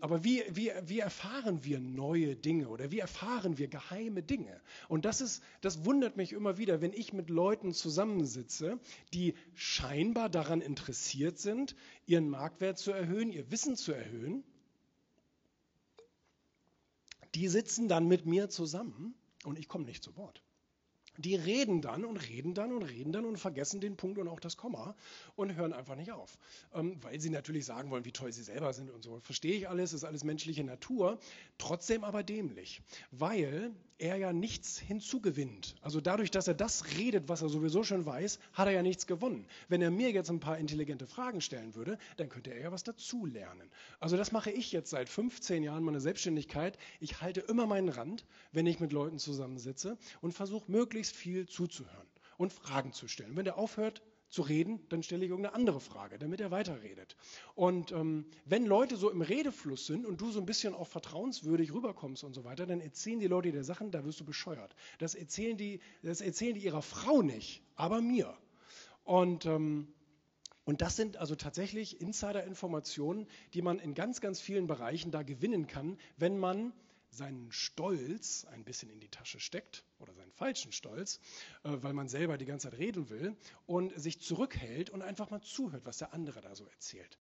aber wie, wie, wie erfahren wir neue Dinge oder wie erfahren wir geheime Dinge? Und das ist, das wundert mich immer wieder, wenn ich mit Leuten zusammensitze, die scheinbar daran interessiert sind, ihren Marktwert zu erhöhen, ihr Wissen zu erhöhen. Die sitzen dann mit mir zusammen und ich komme nicht zu Wort die reden dann und reden dann und reden dann und vergessen den Punkt und auch das Komma und hören einfach nicht auf. Ähm, weil sie natürlich sagen wollen, wie toll sie selber sind und so. Verstehe ich alles, ist alles menschliche Natur, trotzdem aber dämlich, weil er ja nichts hinzugewinnt. Also dadurch, dass er das redet, was er sowieso schon weiß, hat er ja nichts gewonnen. Wenn er mir jetzt ein paar intelligente Fragen stellen würde, dann könnte er ja was dazulernen. Also das mache ich jetzt seit 15 Jahren meiner Selbstständigkeit. Ich halte immer meinen Rand, wenn ich mit Leuten zusammensitze und versuche möglichst möglichst viel zuzuhören und Fragen zu stellen. Wenn der aufhört zu reden, dann stelle ich irgendeine andere Frage, damit er weiterredet. Und ähm, wenn Leute so im Redefluss sind und du so ein bisschen auch vertrauenswürdig rüberkommst und so weiter, dann erzählen die Leute dir Sachen, da wirst du bescheuert. Das erzählen die, das erzählen die ihrer Frau nicht, aber mir. Und ähm, und das sind also tatsächlich Insider-Informationen, die man in ganz, ganz vielen Bereichen da gewinnen kann, wenn man seinen Stolz ein bisschen in die Tasche steckt oder seinen falschen Stolz, äh, weil man selber die ganze Zeit reden will und sich zurückhält und einfach mal zuhört, was der andere da so erzählt.